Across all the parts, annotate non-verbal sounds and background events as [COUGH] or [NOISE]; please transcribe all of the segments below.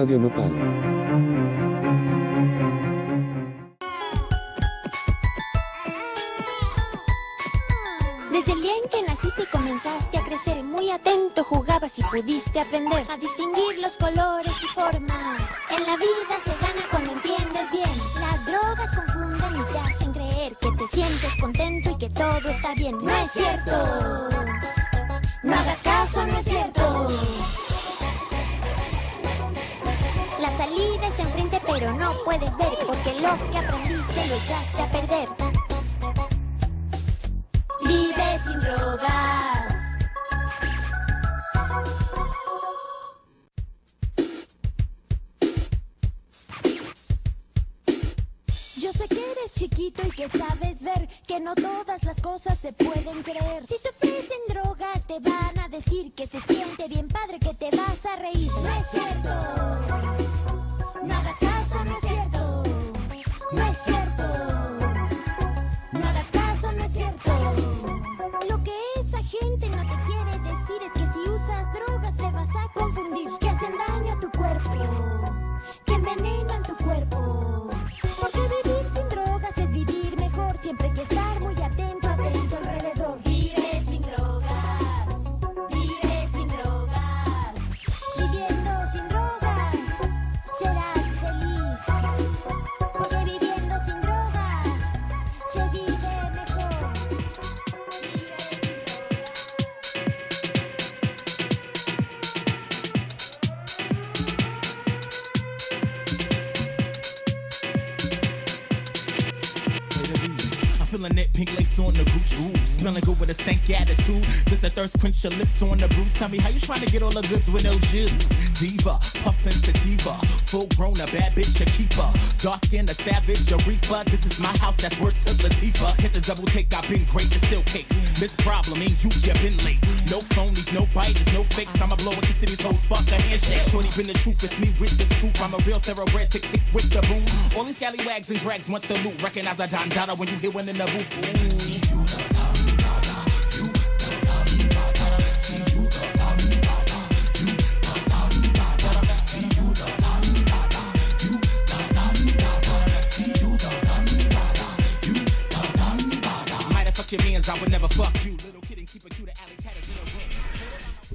Radio Nopal. Desde el día en que naciste y comenzaste a crecer, muy atento jugabas y pudiste aprender a distinguir los colores y formas. En la vida se gana cuando entiendes bien. Las drogas confunden y te hacen creer que te sientes contento y que todo está bien. No es cierto. No hagas caso, no es cierto. La salida es enfrente, pero no puedes ver porque lo que aprendiste lo echaste a perder. Vive sin drogas. Yo sé que eres chiquito y que sabes ver que no todas las cosas se pueden creer. Si te ofrecen drogas, te van a decir que se siente bien padre, que te vas a reír. No es cierto. Feeling that pink lace on the gooch ooh. Smelling good with a stank attitude. This the thirst quench your lips on the bruise. Tell me how you trying to get all the goods with no shoes. Diva, puffin' sativa. Full grown, a bad bitch, a keeper. Dark skin, a savage, a reaper. This is my house, that's worth to Latifah. Hit the double take, I've been great, it's still cakes. This problem ain't you, you been late. No phonies, no biters, no fakes. I'ma blow a kiss to these hoes, fuck a handshake. Shorty been the truth, it's me with the scoop. I'm a real thoroughbred, tick tick with the boom. All these scallywags and drags want the loot. Recognize a Don Dada when you hear one in the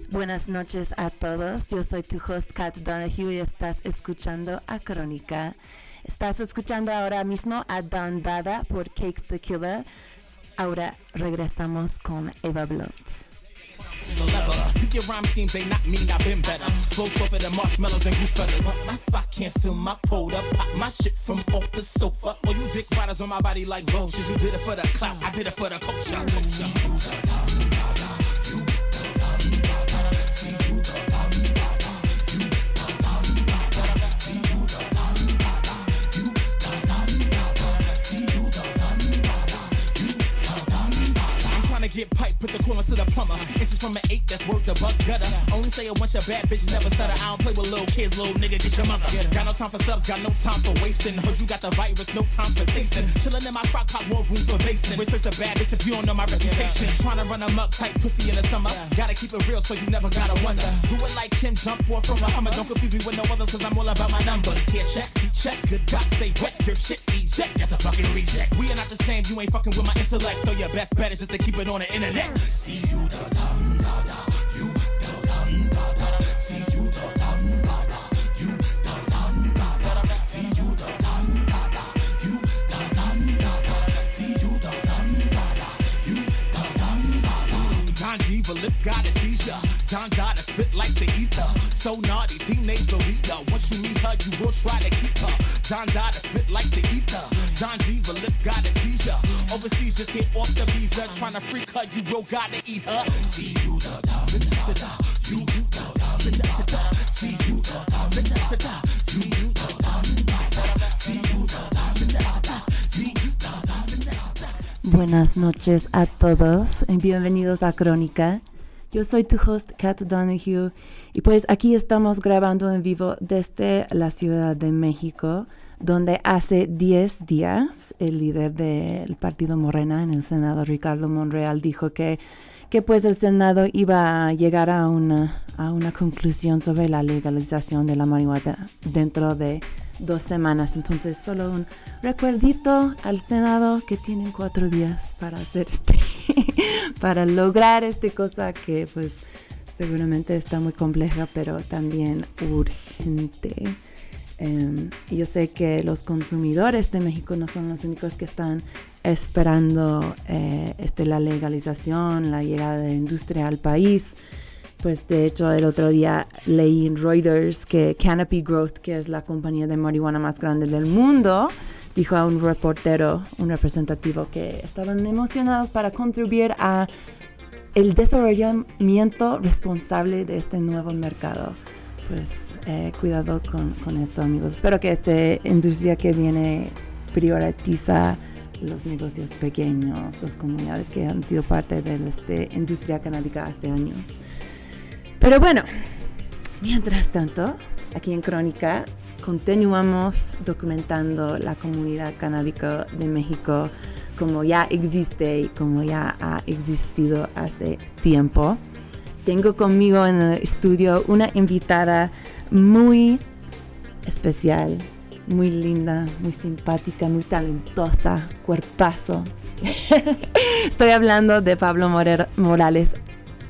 Buenas noches a todos, yo soy tu host Kat Donahue y estás escuchando a Crónica. Estás escuchando ahora mismo a Don por Cakes the Killer. Ahora regresamos con Eva Blunt. they not mean I've been better. Pop my shit from off the sofa. You dick on my body like trying to get pipe, put the coolant to the plumber. Inches from an eight, that's worth the bucks gutter. Only say it once your bad bitch never stutter. I don't play with little kids, little nigga, get your mother. Got no time for subs, got no time for wasting. Heard you got the virus, no time for tasting. Chillin' in my crock pot, more room for basting. Research a bad bitch if you don't know my reputation. Trying to run them up tight, pussy in the summer. Gotta keep it real so you never gotta wonder. Do it like Kim, jump off from a Hummer. Don't confuse me with no others, cause I'm all about my numbers. Here, check, feet check, good box, stay wet. Your shit eject, that's a fucking reject. We are not the same, you ain't fucking with my intellect. So your best bet is just to keep it on the internet. See you the dum da da, you the dum da da. See you the dum da da, you the dum da da. See you the dum da da, you the dum da da. See you the dum da da, you the dum da da. Don Diva lips got a seizure. Don Dada spit like the ether. So naughty, teenage Lolita. Once you meet her, you will try to keep her. Don Dada spit like the ether. Don Diva lips got a seizure. Overseas, just get off the visa. Tryna freak her, you will gotta eat her. See you the dum da da. See you the dum da da. See you the dum da da. See you the dum da da. See you the dum da da. See you the dum da da. Buenas noches a todos bienvenidos a Crónica. Yo soy tu host Kat Donahue y pues aquí estamos grabando en vivo desde la Ciudad de México. donde hace 10 días el líder del partido Morena en el Senado, Ricardo Monreal, dijo que, que pues el Senado iba a llegar a una, a una conclusión sobre la legalización de la marihuana dentro de dos semanas. Entonces, solo un recuerdito al Senado que tienen cuatro días para hacer este, [LAUGHS] para lograr esta cosa que pues seguramente está muy compleja, pero también urgente. Em, yo sé que los consumidores de México no son los únicos que están esperando eh, este, la legalización, la llegada de la industria al país. Pues de hecho el otro día leí en Reuters que Canopy Growth, que es la compañía de marihuana más grande del mundo, dijo a un reportero, un representativo, que estaban emocionados para contribuir a el desarrollamiento responsable de este nuevo mercado pues eh, cuidado con, con, esto amigos. Espero que esta industria que viene prioriza los negocios pequeños, las comunidades que han sido parte de esta industria canábica hace años. Pero bueno, mientras tanto, aquí en Crónica continuamos documentando la comunidad canábica de México como ya existe y como ya ha existido hace tiempo tengo conmigo en el estudio una invitada muy especial, muy linda, muy simpática, muy talentosa, cuerpazo. [LAUGHS] Estoy hablando de Pablo Morales,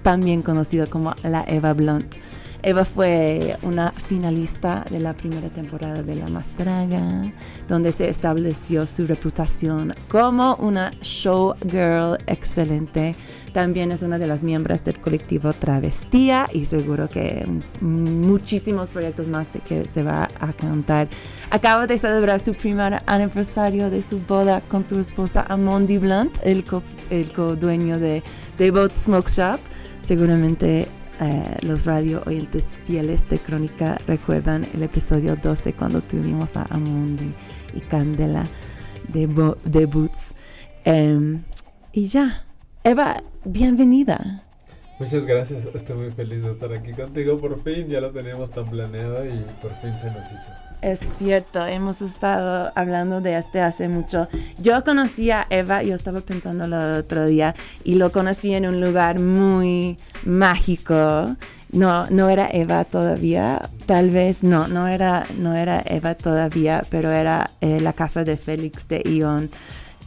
también conocido como la Eva Blunt. Eva fue una finalista de la primera temporada de La Mastraga, donde se estableció su reputación como una showgirl excelente. También es una de las miembros del colectivo Travestía y seguro que muchísimos proyectos más de que se va a cantar. Acaba de celebrar su primer aniversario de su boda con su esposa Amondi Blunt, el co-dueño de The Boat Smoke Shop. Seguramente eh, los radio oyentes fieles de Crónica recuerdan el episodio 12 cuando tuvimos a Amundi y Candela de, de Boots. Em, y ya, Eva, bienvenida. Muchas gracias, estoy muy feliz de estar aquí contigo. Por fin ya lo teníamos tan planeado y por fin se nos hizo. Es cierto, hemos estado hablando de este hace mucho. Yo conocí a Eva, yo estaba pensando el otro día, y lo conocí en un lugar muy mágico. No, no era Eva todavía, tal vez, no, no era, no era Eva todavía, pero era eh, la casa de Félix de Ion,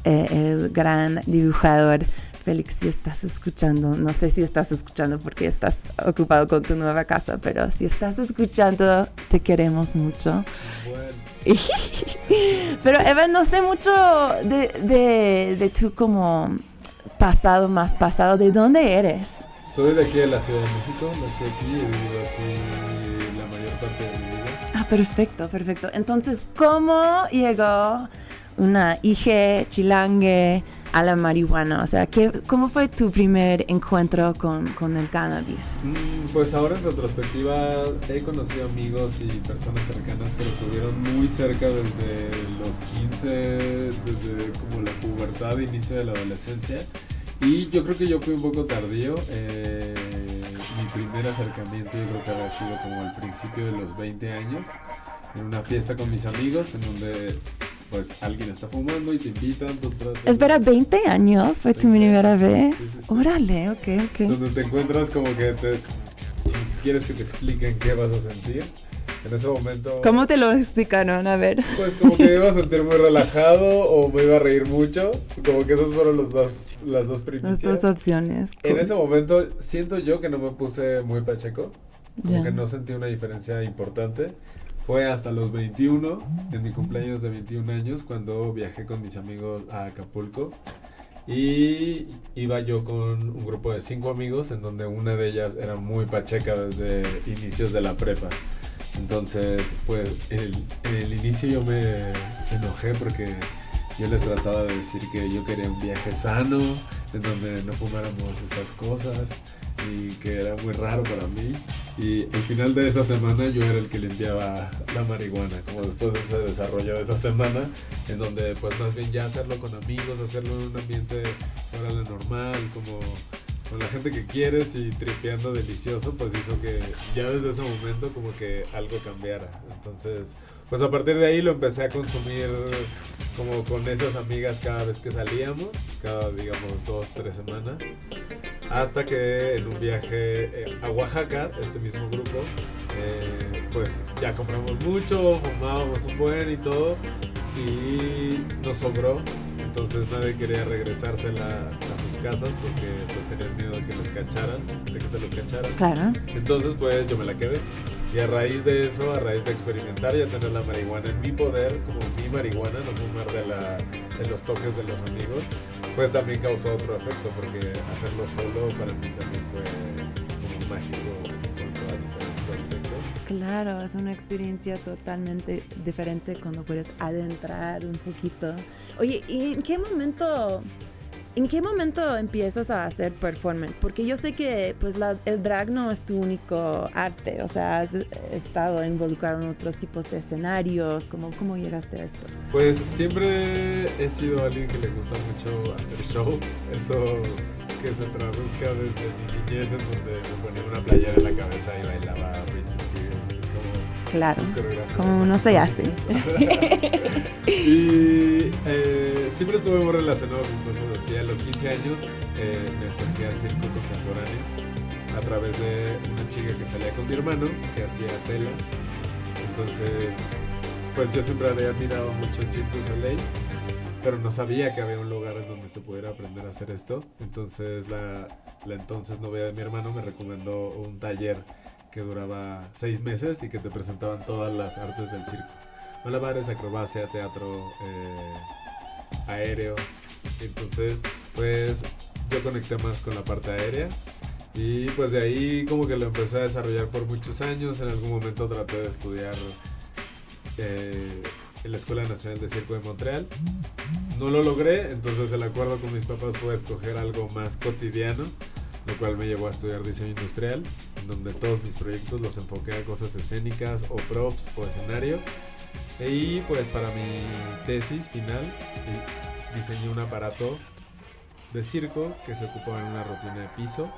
eh, el gran dibujador Félix, si estás escuchando, no sé si estás escuchando porque estás ocupado con tu nueva casa, pero si estás escuchando, te queremos mucho. [LAUGHS] pero Eva, no sé mucho de, de, de, tu como pasado, más pasado. ¿De dónde eres? Soy de aquí de la Ciudad de México, nací aquí y he vivido aquí la mayor parte de mi vida. Ah, perfecto, perfecto. Entonces, ¿cómo llegó una hija chilangue? A la marihuana? O sea, ¿qué, ¿cómo fue tu primer encuentro con, con el cannabis? Mm, pues ahora en retrospectiva he conocido amigos y personas cercanas que lo tuvieron muy cerca desde los 15, desde como la pubertad, inicio de la adolescencia. Y yo creo que yo fui un poco tardío. Eh, mi primer acercamiento yo creo que había sido como al principio de los 20 años, en una fiesta con mis amigos, en donde pues alguien está fumando y te invitan. Espera, 20 años fue tu primera vez. Órale, ok, ok. Donde te encuentras como que te quieres que te expliquen qué vas a sentir. En ese momento. ¿Cómo te lo explicaron? A ver. Pues como que me iba a sentir muy [LAUGHS] relajado o me iba a reír mucho. Como que esas fueron los dos, las dos primicias. Las dos opciones. En ese momento siento yo que no me puse muy pacheco. Como que no sentí una diferencia importante. Fue hasta los 21, en mi cumpleaños de 21 años, cuando viajé con mis amigos a Acapulco. Y iba yo con un grupo de cinco amigos, en donde una de ellas era muy pacheca desde inicios de la prepa. Entonces, pues en el inicio yo me enojé porque yo les trataba de decir que yo quería un viaje sano, en donde no fumáramos esas cosas y que era muy raro para mí. Y al final de esa semana yo era el que limpiaba la marihuana, como después de ese desarrollo de esa semana, en donde pues más bien ya hacerlo con amigos, hacerlo en un ambiente fuera de normal, como con la gente que quieres y tripeando delicioso, pues hizo que ya desde ese momento como que algo cambiara. Entonces, pues a partir de ahí lo empecé a consumir como con esas amigas cada vez que salíamos, cada digamos dos, tres semanas, hasta que en un viaje eh, a Oaxaca, este mismo grupo, eh, pues ya compramos mucho, fumábamos un buen y todo, y nos sobró, entonces nadie quería regresársela a sus casas porque pues tenían miedo de que los cacharan, de que se los cacharan. Claro. Entonces pues yo me la quedé. Y a raíz de eso, a raíz de experimentar y a tener la marihuana en mi poder, como mi marihuana, no fumar de, la, de los toques de los amigos, pues también causó otro efecto, porque hacerlo solo para mí también fue como mágico aspectos. Claro, es una experiencia totalmente diferente cuando puedes adentrar un poquito. Oye, ¿y en qué momento ¿En qué momento empiezas a hacer performance? Porque yo sé que pues la, el drag no es tu único arte, o sea, has estado involucrado en otros tipos de escenarios, ¿cómo, cómo llegaste a esto? Pues siempre he sido alguien que le gusta mucho hacer show, eso que se traduzca desde mi niñez en donde me ponía una playera en la cabeza y bailaba Claro, como no se hace. [LAUGHS] y eh, siempre estuve muy relacionado con cosas así. A los 15 años eh, me acerqué al circo contemporáneo a través de una chica que salía con mi hermano, que hacía telas. Entonces, pues yo siempre había admirado mucho el Circo Soleil, pero no sabía que había un lugar en donde se pudiera aprender a hacer esto. Entonces, la, la entonces novia de mi hermano me recomendó un taller que duraba seis meses y que te presentaban todas las artes del circo. Malabares, acrobacia, teatro, eh, aéreo. Entonces, pues yo conecté más con la parte aérea y pues de ahí como que lo empecé a desarrollar por muchos años. En algún momento traté de estudiar eh, en la Escuela Nacional de Circo de Montreal. No lo logré, entonces el acuerdo con mis papás fue escoger algo más cotidiano lo cual me llevó a estudiar diseño industrial, en donde todos mis proyectos los enfoqué a cosas escénicas o props o escenario. Y pues para mi tesis final eh, diseñé un aparato de circo que se ocupaba en una rutina de piso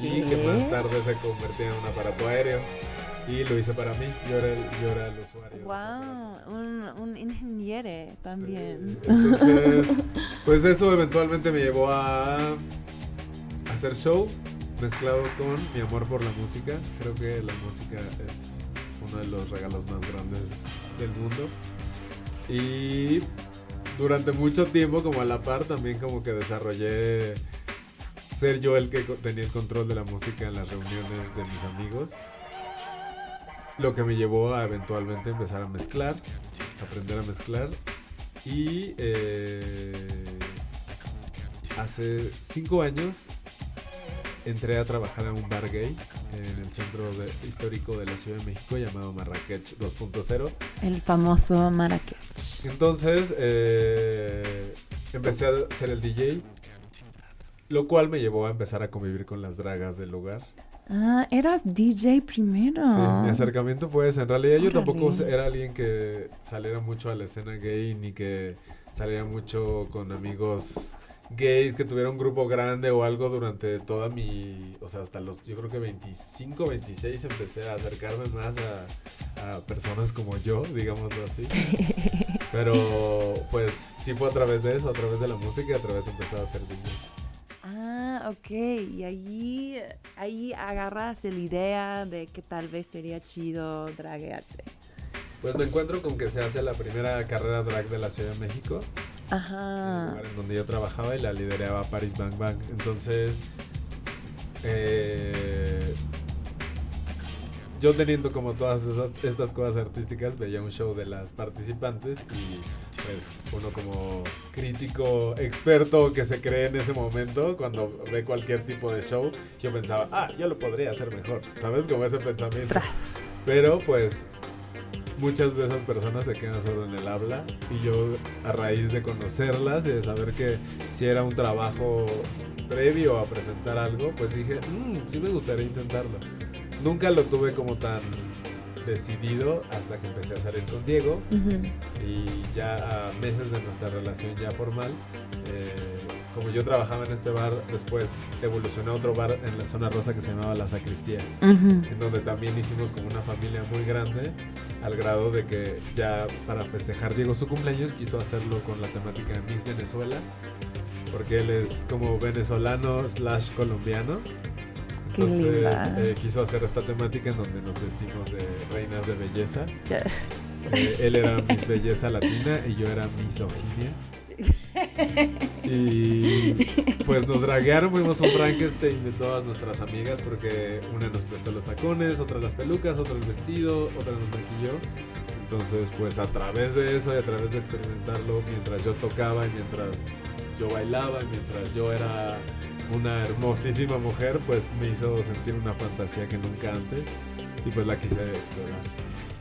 y que más tarde se convertía en un aparato aéreo. Y lo hice para mí, yo era el, yo era el usuario. ¡Wow! Un, un ingeniero también. Entonces, pues eso eventualmente me llevó a hacer show mezclado con mi amor por la música. Creo que la música es uno de los regalos más grandes del mundo. Y durante mucho tiempo, como a la par, también como que desarrollé ser yo el que tenía el control de la música en las reuniones de mis amigos. Lo que me llevó a eventualmente empezar a mezclar, aprender a mezclar. Y eh, hace cinco años entré a trabajar en un bar gay en el centro histórico de la Ciudad de México llamado Marrakech 2.0. El famoso Marrakech. Entonces eh, empecé a ser el DJ, lo cual me llevó a empezar a convivir con las dragas del lugar. Ah, eras DJ primero. Sí, mi acercamiento fue ese. En realidad yo tampoco era alguien que saliera mucho a la escena gay ni que saliera mucho con amigos gays que tuvieron un grupo grande o algo durante toda mi, o sea, hasta los, yo creo que 25, 26 empecé a acercarme más a, personas como yo, digámoslo así. [LAUGHS] Pero pues sí fue a través de eso, a través de la música y a través de empezar a hacer DJ. Ah, ok. Y ahí, ahí agarras la idea de que tal vez sería chido draguearse. Pues me encuentro con que se hace la primera carrera drag de la Ciudad de México. Ajá. En el lugar en donde yo trabajaba y la lideraba Paris Bang Bang. Entonces, eh, yo teniendo como todas estas cosas artísticas, veía un show de las participantes y pues uno como crítico experto que se cree en ese momento, cuando ve cualquier tipo de show, yo pensaba, ah, yo lo podría hacer mejor, ¿sabes? Como ese pensamiento. Pero pues muchas de esas personas se quedan solo en el habla y yo a raíz de conocerlas y de saber que si era un trabajo previo a presentar algo, pues dije, mmm, sí me gustaría intentarlo. Nunca lo tuve como tan decidido hasta que empecé a salir con Diego y ya a meses de nuestra relación ya formal, eh, como yo trabajaba en este bar, después evolucioné a otro bar en la zona rosa que se llamaba La Sacristía, en donde también hicimos como una familia muy grande, al grado de que ya para festejar Diego su cumpleaños quiso hacerlo con la temática de Miss Venezuela, porque él es como venezolano slash colombiano. Entonces eh, quiso hacer esta temática en donde nos vestimos de reinas de belleza. Eh, él era [LAUGHS] Miss Belleza Latina y yo era Misoginia. Y pues nos draguearon, fuimos un Frankenstein de todas nuestras amigas porque una nos prestó los tacones, otra las pelucas, otra el vestido, otra nos maquilló. Entonces pues a través de eso y a través de experimentarlo mientras yo tocaba y mientras yo bailaba y mientras yo era una hermosísima mujer pues me hizo sentir una fantasía que nunca antes y pues la quise explorar.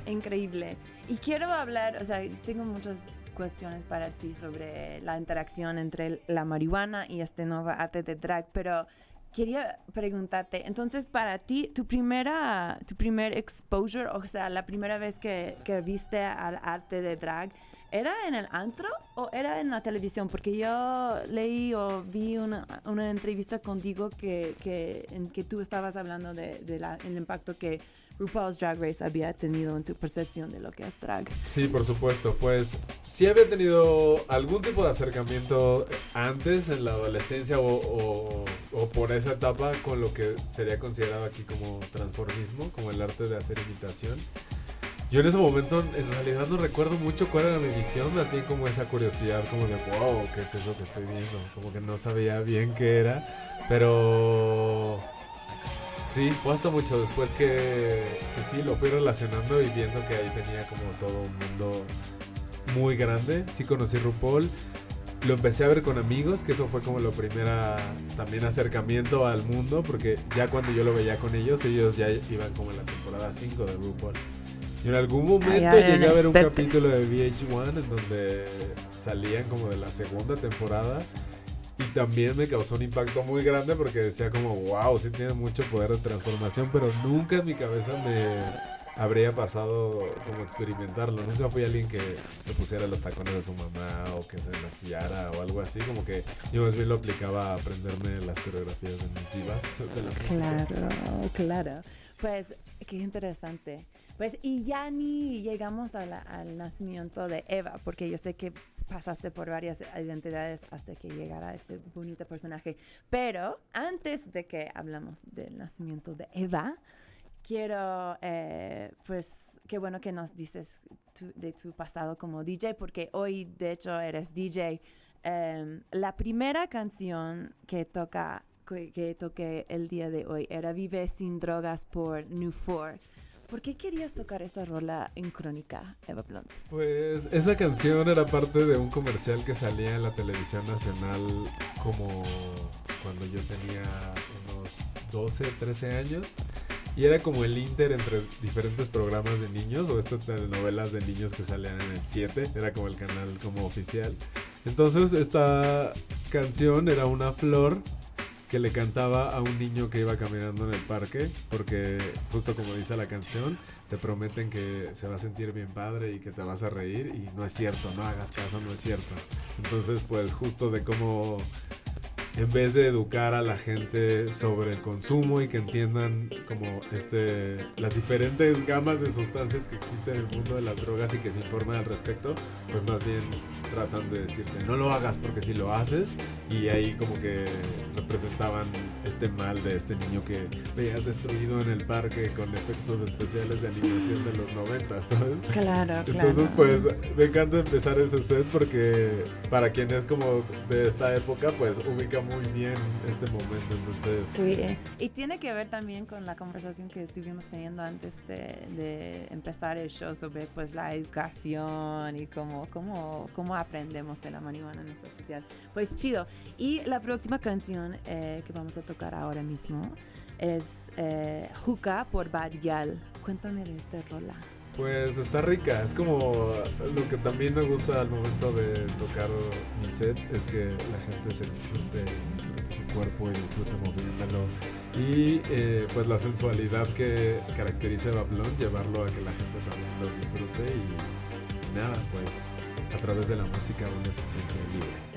Increíble. Y quiero hablar, o sea, tengo muchas cuestiones para ti sobre la interacción entre la marihuana y este nuevo arte de drag, pero quería preguntarte, entonces para ti, tu primera, tu primer exposure, o sea, la primera vez que, que viste al arte de drag, ¿era en el antro o era en la televisión? Porque yo leí o vi una, una entrevista contigo que, que, en que tú estabas hablando de, de impacto que RuPaul's Drag Race había tenido en tu percepción de lo que es drag. Sí, por supuesto. Pues sí había tenido algún tipo de acercamiento antes en la adolescencia o, o- o por esa etapa con lo que sería considerado aquí como transformismo, como el arte de hacer imitación. Yo en ese momento en realidad no recuerdo mucho cuál era mi visión, más bien como esa curiosidad, como de wow, ¿qué es eso que estoy viendo? Como que no sabía bien qué era, pero Sí, fue hasta mucho después que, que sí, lo fui relacionando y viendo que ahí tenía como todo un mundo muy grande. Sí conocí RuPaul, lo empecé a ver con amigos, que eso fue como lo primera también acercamiento al mundo, porque ya cuando yo lo veía con ellos, ellos ya iban como en la temporada 5 de RuPaul. Y en algún momento ya eran llegué a ver un capítulo de VH1 en donde salían como de la segunda temporada. Y también me causó un impacto muy grande porque decía como, wow, sí tiene mucho poder de transformación, pero nunca en mi cabeza me habría pasado como experimentarlo. Nunca fui alguien que se pusiera los tacones de su mamá o que se maquillara o algo así. Como que yo más bien lo aplicaba a aprenderme las coreografías de mis divas de la música. Claro, claro. Pues qué interesante. Pues y ya ni llegamos al nacimiento de Eva, porque yo sé que pasaste por varias identidades hasta que llegara este bonito personaje. Pero antes de que hablamos del nacimiento de Eva, quiero, eh, pues, qué bueno que nos dices de tu pasado como DJ, porque hoy, de hecho, eres DJ. Em, la primera canción que toca que toqué el día de hoy era Vive sin drogas por New Four. ¿Por qué querías tocar esta rola en crónica, Eva Blunt? Pues esa canción era parte de un comercial que salía en la televisión nacional como cuando yo tenía unos 12, 13 años. Y era como el inter entre diferentes programas de niños o estas telenovelas de niños que salían en el 7. Era como el canal como oficial. Entonces esta canción era una flor que le cantaba a un niño que iba caminando en el parque, porque justo como dice la canción, te prometen que se va a sentir bien padre y que te vas a reír y no es cierto, no hagas caso, no es cierto. Entonces, pues justo de cómo en vez de educar a la gente sobre el consumo y que entiendan como este las diferentes gamas de sustancias que existen en el mundo de las drogas y que se informen al respecto, pues más bien tratan de decirte no lo hagas porque si lo haces y ahí como que representaban este mal de este niño que veías destruido en el parque con efectos especiales de animación de los 90, ¿sabes? Claro, claro. Entonces, pues me encanta empezar ese set porque para quien es como de esta época, pues ubica muy bien este momento. Entonces, Sí, y tiene que ver también con la conversación que estuvimos teniendo antes de, de empezar el show sobre pues la educación y cómo, cómo, cómo aprendemos de la marihuana en nuestra sociedad. Pues chido. Y la próxima canción eh, que vamos a tocar ahora mismo es eh, Juca por Badial. Cuéntame de esta rola. pues está rica. Es como lo que también me gusta al momento de tocar mis sets, es que la gente se disfrute, disfrute su cuerpo y disfrute moviéndolo. Y eh, pues la sensualidad que caracteriza a Bablón, llevarlo a que la gente también lo disfrute y, y nada, pues a través de la música uno se siente libre.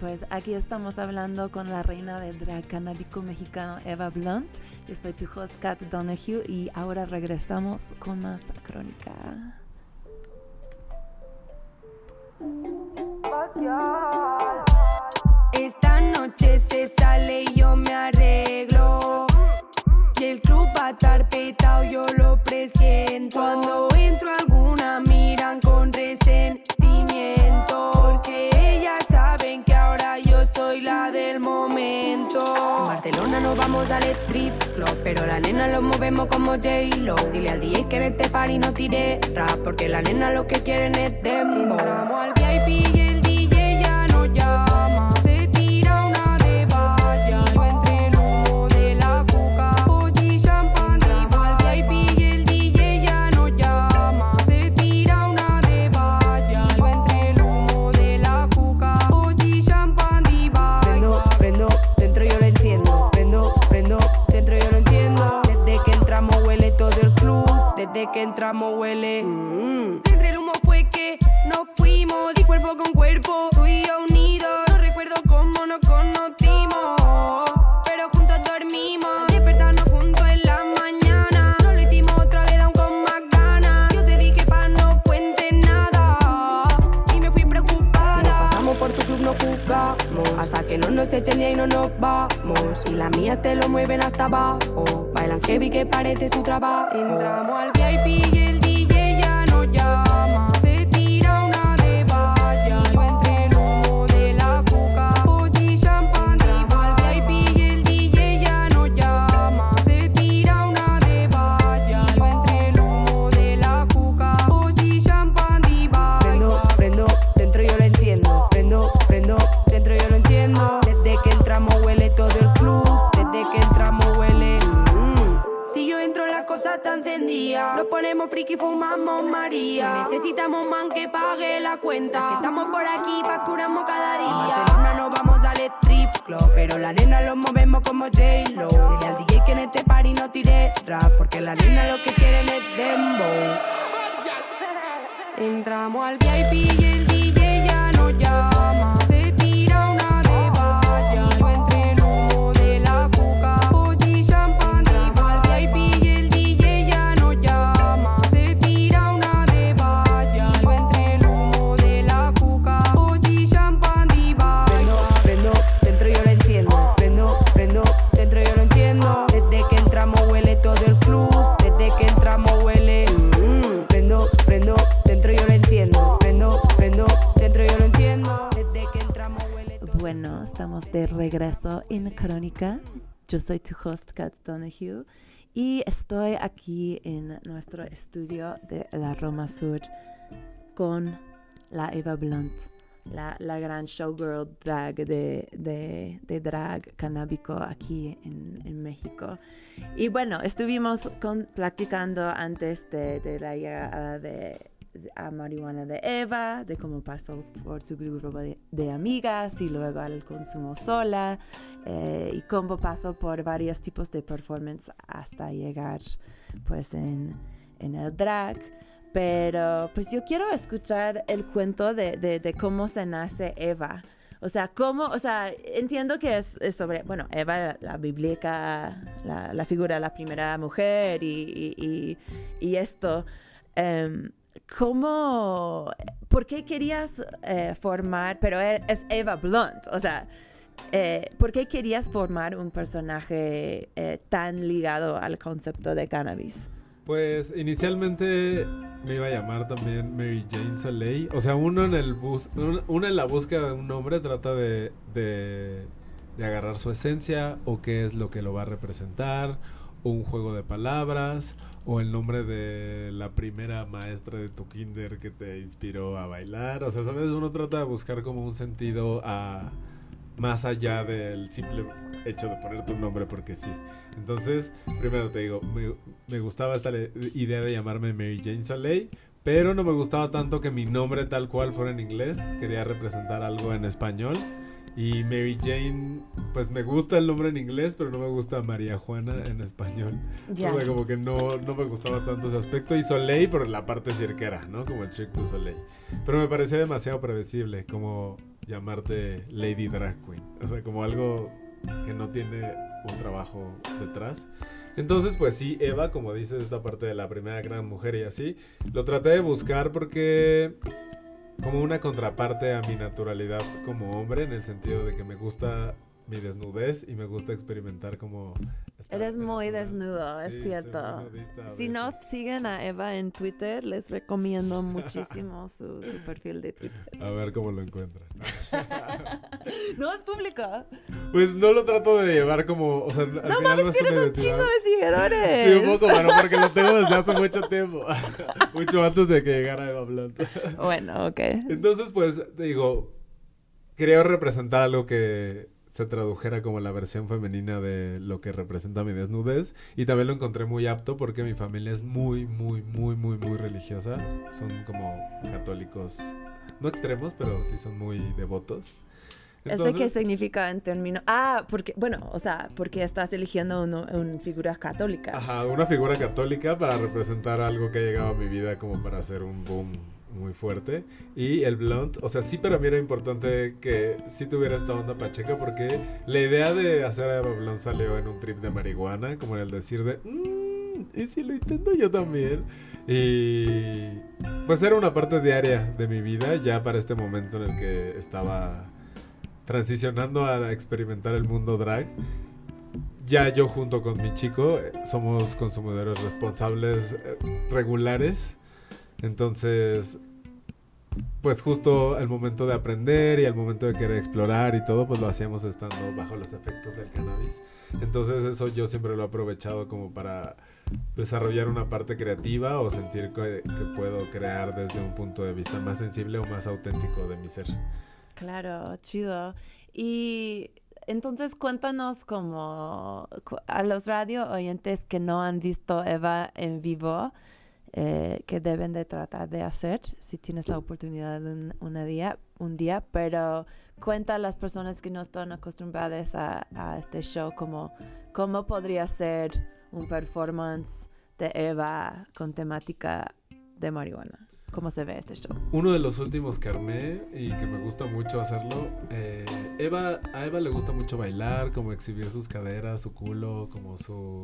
Pues aquí estamos hablando con la reina del drag canábico mexicano Eva Blunt. Yo soy tu host Kat Donahue y ahora regresamos con más crónica. Esta noche se sale y yo me arreglo. Y el club va a estar petado, yo lo presiento. Cuando entro a vamos al strip club, pero la nena lo movemos como J-Lo. Dile al DJ que en este party no tire rap, porque la nena lo que quieren es demo. Entramos al VIP Desde que entramos huele. Mm. Entre el humo fue que nos fuimos y cuerpo con cuerpo, tú y yo echen y no nos vamos. Y las mías te lo mueven hasta abajo. Bailan heavy que parece su trabajo. Entramos al VIP friki, fumamos María. Necesitamos man que pague la cuenta. Que estamos por aquí, facturamos cada día. Barcelona nos vamos al strip club. Pero la nena lo movemos como J-Lo. Dile al DJ que en este party no tire rap. Porque la nena lo que quieren es dembow. Entramos al VIP y el Yo soy tu host, Kat Donahue, y estoy aquí en nuestro estudio de la Roma Sur con la Eva Blunt, la, la gran showgirl drag de, de, de drag canábico aquí en, en México. Y bueno, estuvimos con, platicando antes de, de la llegada de- a marihuana de Eva, de cómo pasó por su grupo de, de amigas y luego al consumo sola, eh, y cómo pasó por varios tipos de performance hasta llegar pues en, en el drag. Pero pues yo quiero escuchar el cuento de, de- de cómo se nace Eva. O sea, cómo, o sea, entiendo que es, es sobre, bueno, Eva, la, la bíblica, la, la figura la primera mujer y, y- y- y esto. Em, ¿Cómo, por qué querías eh, formar, pero e- es Eva Blunt, o sea, eh, ¿por qué querías formar un personaje eh, tan ligado al concepto de cannabis? Pues inicialmente me iba a llamar también Mary Jane Soleil. O sea, uno en el bus, en la búsqueda de un nombre trata de, de agarrar su esencia o qué es lo que lo va a representar, un juego de palabras, o el nombre de la primera maestra de tu kinder que te inspiró a bailar. O sea, sabes, uno trata de buscar como un sentido a más allá del simple hecho de poner tu nombre porque sí. Entonces, primero te digo, me, gustaba esta idea de llamarme Mary Jane Soleil, pero no me gustaba tanto que mi nombre tal cual fuera en inglés. Quería representar algo en español. Y Mary Jane, pues me gusta el nombre en inglés, pero no me gusta María Juana en español. Ya. O sea, como que no, no me gustaba tanto ese aspecto. Y Soleil por la parte cirquera, ¿no? Como el Cirque du Soleil. Pero me parecía demasiado previsible. Como llamarte Lady Drag Queen. O sea, como algo que no tiene un trabajo detrás. Entonces, pues sí, Eva, como dices, esta parte de la primera gran mujer y así, lo traté de buscar porque como una contraparte a mi naturalidad como hombre, en el sentido de que me gusta mi desnudez y me gusta experimentar como... Eres muy desnudo, es Sí, cierto. Si no siguen a Eva en Twitter, les recomiendo muchísimo [LAUGHS] su, su perfil de Twitter. A ver cómo lo encuentran. [LAUGHS] No es público. Pues no lo trato de llevar como, o sea, al No final mames, no tienes un chingo de seguidores. Sí, un poco, pero porque lo tengo desde hace mucho tiempo. [LAUGHS] mucho antes de que llegara Eva Blunt. Bueno, ok. Entonces, pues, te digo, quería representar algo que se tradujera como la versión femenina de lo que representa mi desnudez. Y también lo encontré muy apto porque mi familia es muy, muy, muy, muy, muy religiosa. Son como católicos, no extremos, pero sí son muy devotos. ¿Eso qué significa en términos? Ah, porque, bueno, o sea, porque estás eligiendo una figura católica. Ajá, una figura católica para representar algo que ha llegado a mi vida como para hacer un boom muy fuerte. Y el blunt, o sea, sí para mí era importante que sí tuviera esta onda pacheca porque la idea de hacer a Eva Blunt salió en un trip de marihuana, como en el decir de, "Mm, ¿y si lo intento yo también? Y pues era una parte diaria de mi vida ya para este momento en el que estaba transicionando a experimentar el mundo drag ya yo junto con mi chico eh, somos consumidores responsables eh, regulares. Entonces, pues justo el momento de aprender y el momento de querer explorar y todo, pues lo hacíamos estando bajo los efectos del cannabis. Entonces eso yo siempre lo he aprovechado como para desarrollar una parte creativa o sentir que, puedo crear desde un punto de vista más sensible o más auténtico de mi ser. Claro, chido. Y entonces cuéntanos como a los radio oyentes que no han visto Eva en vivo, eh, que deben de tratar de hacer si tienes la oportunidad de un, una día, un día, pero cuenta a las personas que no están acostumbradas a, a este show como cómo podría ser un performance de Eva con temática de marihuana. ¿Cómo se ve este show? Uno de los últimos que armé y que me gusta mucho hacerlo, eh, Eva, a Eva le gusta mucho bailar, como exhibir sus caderas, su culo, como su,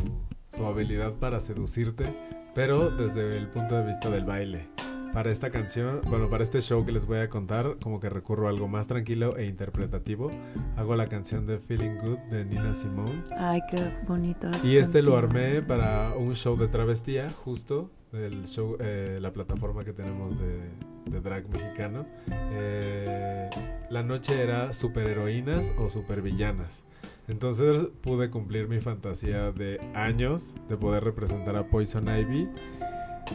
su habilidad para seducirte, pero desde el punto de vista del baile. Para esta canción, bueno, para este show que les voy a contar, como que recurro a algo más tranquilo e interpretativo. Hago la canción de Feeling Good de Nina Simone. Ay, qué bonito. Y este lo canción. armé para un show de travestía, justo, del show, eh, la plataforma que tenemos de, drag mexicano. Eh, la noche era superheroínas o supervillanas. Entonces pude cumplir mi fantasía de años de poder representar a Poison Ivy.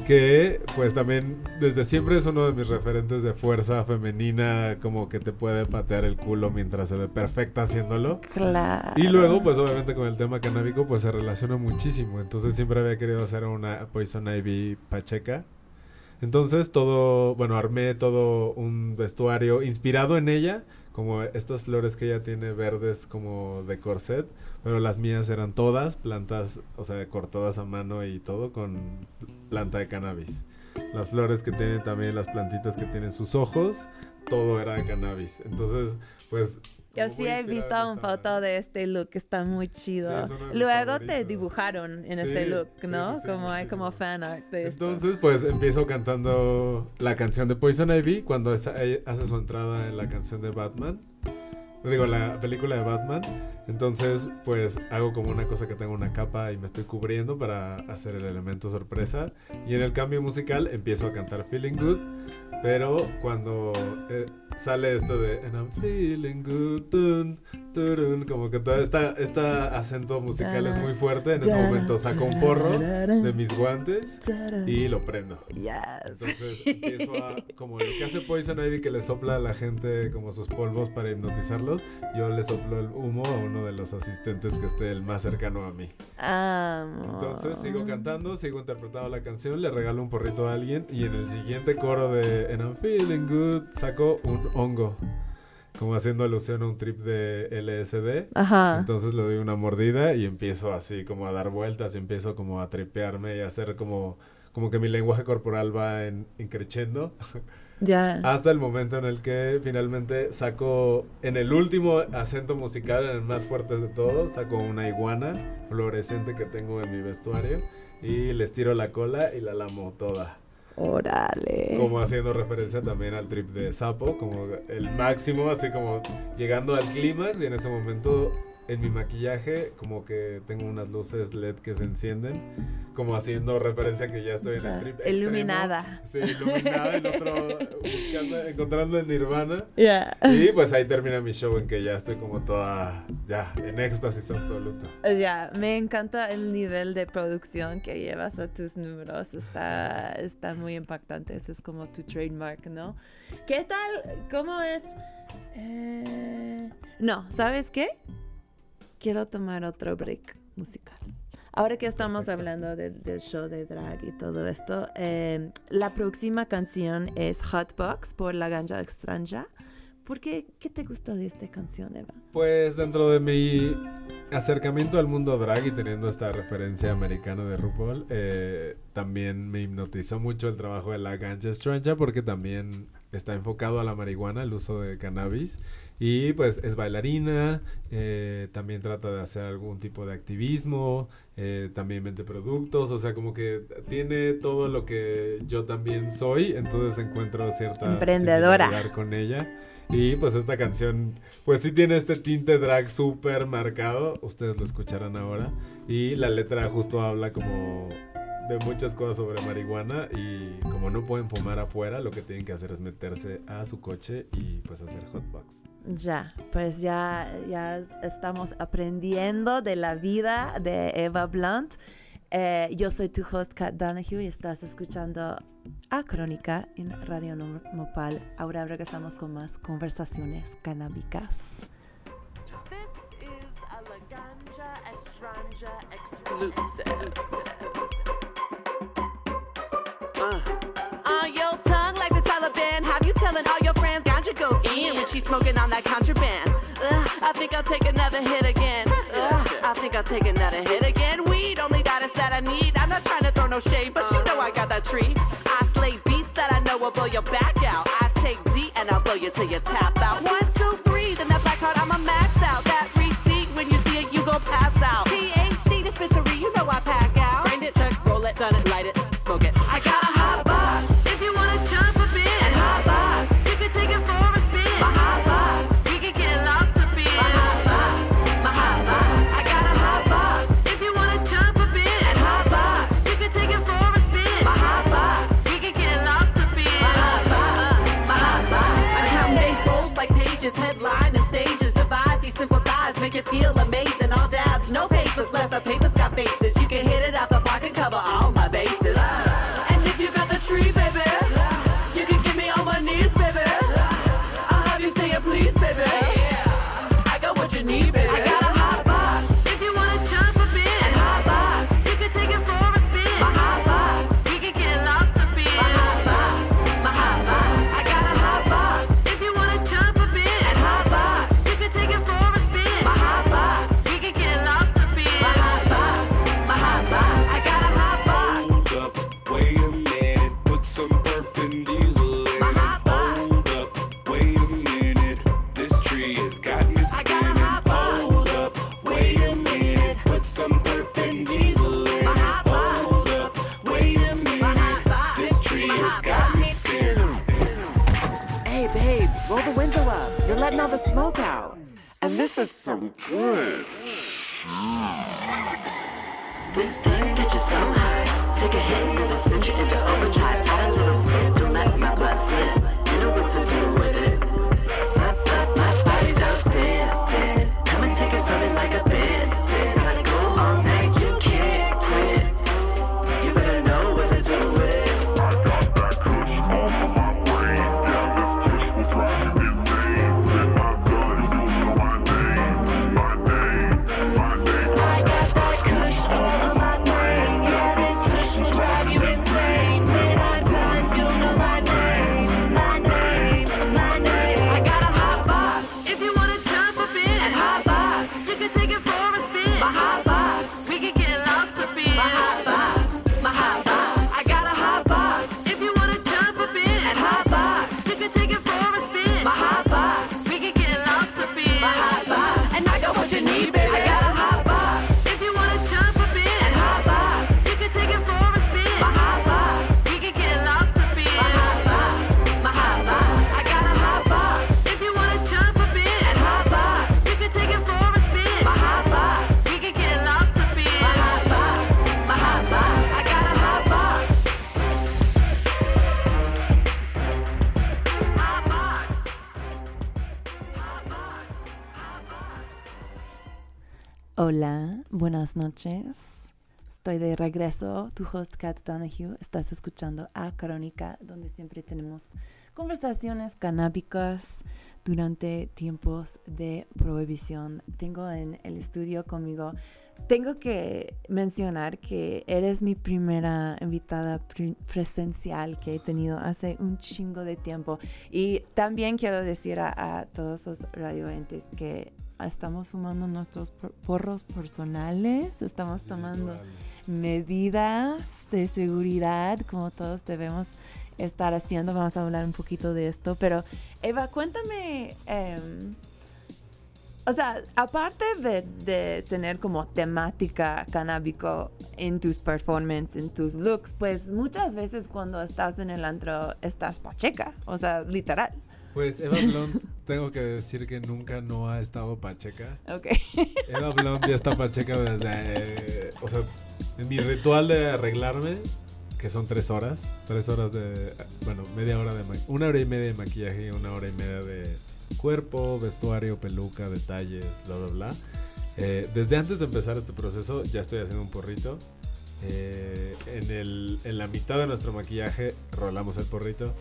Que pues también desde siempre es uno de mis referentes de fuerza femenina, como que te puede patear el culo mientras se ve perfecta haciéndolo. Claro. Y luego, pues obviamente con el tema canábico, pues se relaciona muchísimo. Entonces siempre había querido hacer una Poison Ivy Pacheca. Entonces todo, bueno, armé todo un vestuario inspirado en ella, como estas flores que ella tiene verdes como de corset, pero las mías eran todas plantas, o sea, cortadas a mano y todo con planta de cannabis. Las flores que tienen también, las plantitas que tienen sus ojos, todo era de cannabis. Entonces, pues... Yo sí he visto esta- foto de este look, está muy chido. Luego te dibujaron en Sí, este look, ¿no? sí, como hay como fan art de esto. Entonces, pues empiezo cantando la canción de Poison Ivy cuando esa- ella hace su entrada en la canción de Batman. Digo, la película de Batman. Entonces, pues hago como una cosa que tengo una capa y me estoy cubriendo para hacer el elemento sorpresa. Y en el cambio musical empiezo a cantar Feeling Good. Pero cuando eh, sale esto de And I'm feeling good, tun, turun, como que todo esta, esta acento musical es muy fuerte. En ese momento saco un porro de mis guantes y lo prendo. Yes. Entonces empiezo a, como lo que hace Poison Ivy que le sopla a la gente como sus polvos para hipnotizarlos, yo le soplo el humo a uno de los asistentes que esté el más cercano a mí. Entonces sigo cantando, sigo interpretando la canción, le regalo un porrito a alguien y en el siguiente coro de And I'm Feeling Good saco un hongo, como haciendo alusión a un trip de LSD. Ajá. Entonces le doy una mordida y empiezo así como a dar vueltas y empiezo como a tripearme y a hacer como como que mi lenguaje corporal va en, en creciendo. [LAUGHS] Ya. Hasta el momento en el que finalmente saco, en el último acento musical, en el más fuerte de todos, saco una iguana fluorescente que tengo en mi vestuario y les tiro la cola y la lamo toda. Órale. Como haciendo referencia también al trip de Sapo, como el máximo, así como llegando al clímax y en ese momento en mi maquillaje como que tengo unas luces LED que se encienden, como haciendo referencia que ya estoy en Ya, el trip. extremo. iluminada. Sí, iluminada, el otro buscando, encontrando el nirvana. Ya. Y pues ahí termina mi show en que ya estoy como toda, ya, en éxtasis absoluto. Ya, me encanta el nivel de producción que llevas a tus números. Está, está muy impactante. Ese es como tu trademark, ¿no? ¿Qué tal? ¿Cómo es? Eh, No, ¿sabes qué? Quiero tomar otro break musical. Ahora que estamos hablando de- del show de drag y todo esto, eh, la próxima canción es Hotbox por La Ganja Extranja. ¿Por qué? ¿Qué te gusta de esta canción, Eva? Pues dentro de mi acercamiento al mundo drag y teniendo esta referencia americana de RuPaul, eh, también me hipnotizó mucho el trabajo de la Ganja Strange porque también está enfocado a la marihuana, el uso de cannabis. Y pues es bailarina, eh, también trata de hacer algún tipo de activismo, eh, también vende productos, o sea, como que tiene todo lo que yo también soy, entonces encuentro cierta Emprendedora. con ella. Y pues esta canción, pues sí tiene este tinte drag súper marcado, ustedes lo escucharán ahora. Y la letra justo habla como de muchas cosas sobre marihuana y como no pueden fumar afuera, lo que tienen que hacer es meterse a su coche y pues hacer hotbox. Ya, pues ya, ya estamos aprendiendo de la vida de Eva Blunt. Eh, yo soy tu host, Kat Donahue, y estás escuchando a Crónica en Radio No- Nopal. Ahora regresamos con más conversaciones canábicas. This is a La Ganja Estranja exclusive. Uh. On your tongue like the Taliban, have you telling all your in when she's smoking on that contraband? Ugh, I think I'll take another hit again. Ugh, I think I'll take another hit again. Weed, only that is that I need. I'm not trying to throw no shade, but you know I got that tree. I slay beats that I know will blow your back out. I take D and I'll blow you till you tap out. Hola, buenas noches. Estoy de regreso, tu host Kat Donahue. Estás escuchando a Crónica, donde siempre tenemos conversaciones canábicas durante tiempos de prohibición. Tengo en el estudio conmigo. Tengo que mencionar que eres mi primera invitada pre- presencial que he tenido hace un chingo de tiempo. Y también quiero decir a, a todos los radioentes que estamos fumando nuestros por- porros personales, estamos tomando medidas de seguridad como todos debemos estar haciendo. Vamos a hablar un poquito de esto, pero Eva, cuéntame, em, o sea, aparte de, de tener como temática canábico en tus performances, en tus looks, pues muchas veces cuando estás en el antro estás pacheca, o sea, literal. Pues Eva Blond, tengo que decir que nunca no ha estado pacheca. Ok. Eva Blond ya está pacheca desde. eh, o sea, en mi ritual de arreglarme, que son tres horas. Tres horas de. Bueno, media hora de. Una hora y media de maquillaje y una hora y media de cuerpo, vestuario, peluca, detalles, bla, bla, bla. Eh, desde antes de empezar este proceso, ya estoy haciendo un porrito. Eh, en, el, en la mitad de nuestro maquillaje rolamos el porrito.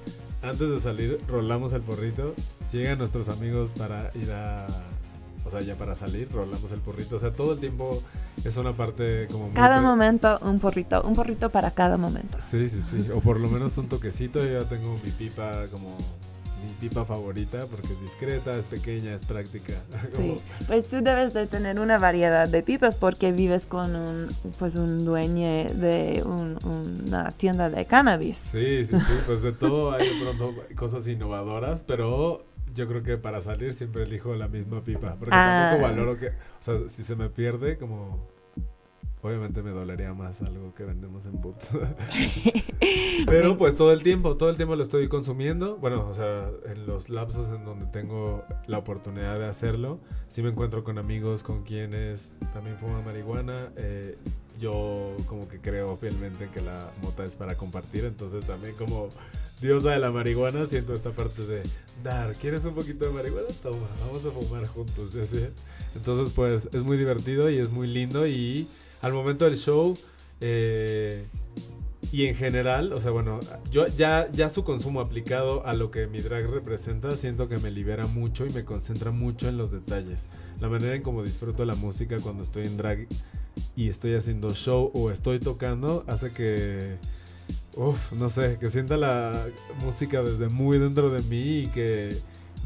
Antes de salir, rolamos el porrito. Si llegan nuestros amigos para ir a. O sea, ya para salir, rolamos el porrito. O sea, todo el tiempo es una parte como muy. Cada momento un porrito, un porrito para cada momento. Sí, sí, sí. O por lo menos un toquecito. Yo ya tengo mi pipa como. Mi pipa favorita porque es discreta, es pequeña, es práctica. [LAUGHS] Sí, pues tú debes de tener una variedad de pipas porque vives con un, pues un dueño de un- una tienda de cannabis. Sí, sí, sí, pues de todo hay de pronto cosas innovadoras, pero yo creo que para salir siempre elijo la misma pipa, porque Ah. tampoco valoro que, o sea, si se me pierde, como, obviamente me dolería más algo que vendemos en Boots. [LAUGHS] pero pues todo el tiempo, todo el tiempo lo estoy consumiendo, bueno, o sea, en los lapsos en donde tengo la oportunidad de hacerlo, sí me encuentro con amigos con quienes también fuman marihuana, eh, yo como que creo fielmente que la mota es para compartir, entonces también como diosa de la marihuana siento esta parte de dar, ¿quieres un poquito de marihuana? Toma, vamos a fumar juntos, ¿sí? Entonces pues es muy divertido y es muy lindo y al momento del show eh, y en general, o sea, bueno, yo ya, ya su consumo aplicado a lo que mi drag representa, siento que me libera mucho y me concentra mucho en los detalles. La manera en cómo disfruto la música cuando estoy en drag y estoy haciendo show o estoy tocando hace que, uff, no sé, que sienta la música desde muy dentro de mí y que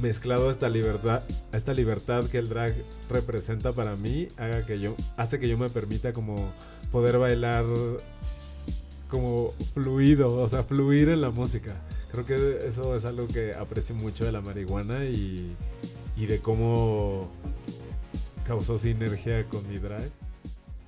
mezclado esta libertad, esta libertad que el drag representa para mí, haga que yo, hace que yo me permita como poder bailar como fluido, o sea, fluir en la música. Creo que eso es algo que aprecio mucho de la marihuana y, y de cómo causó sinergia con mi drag.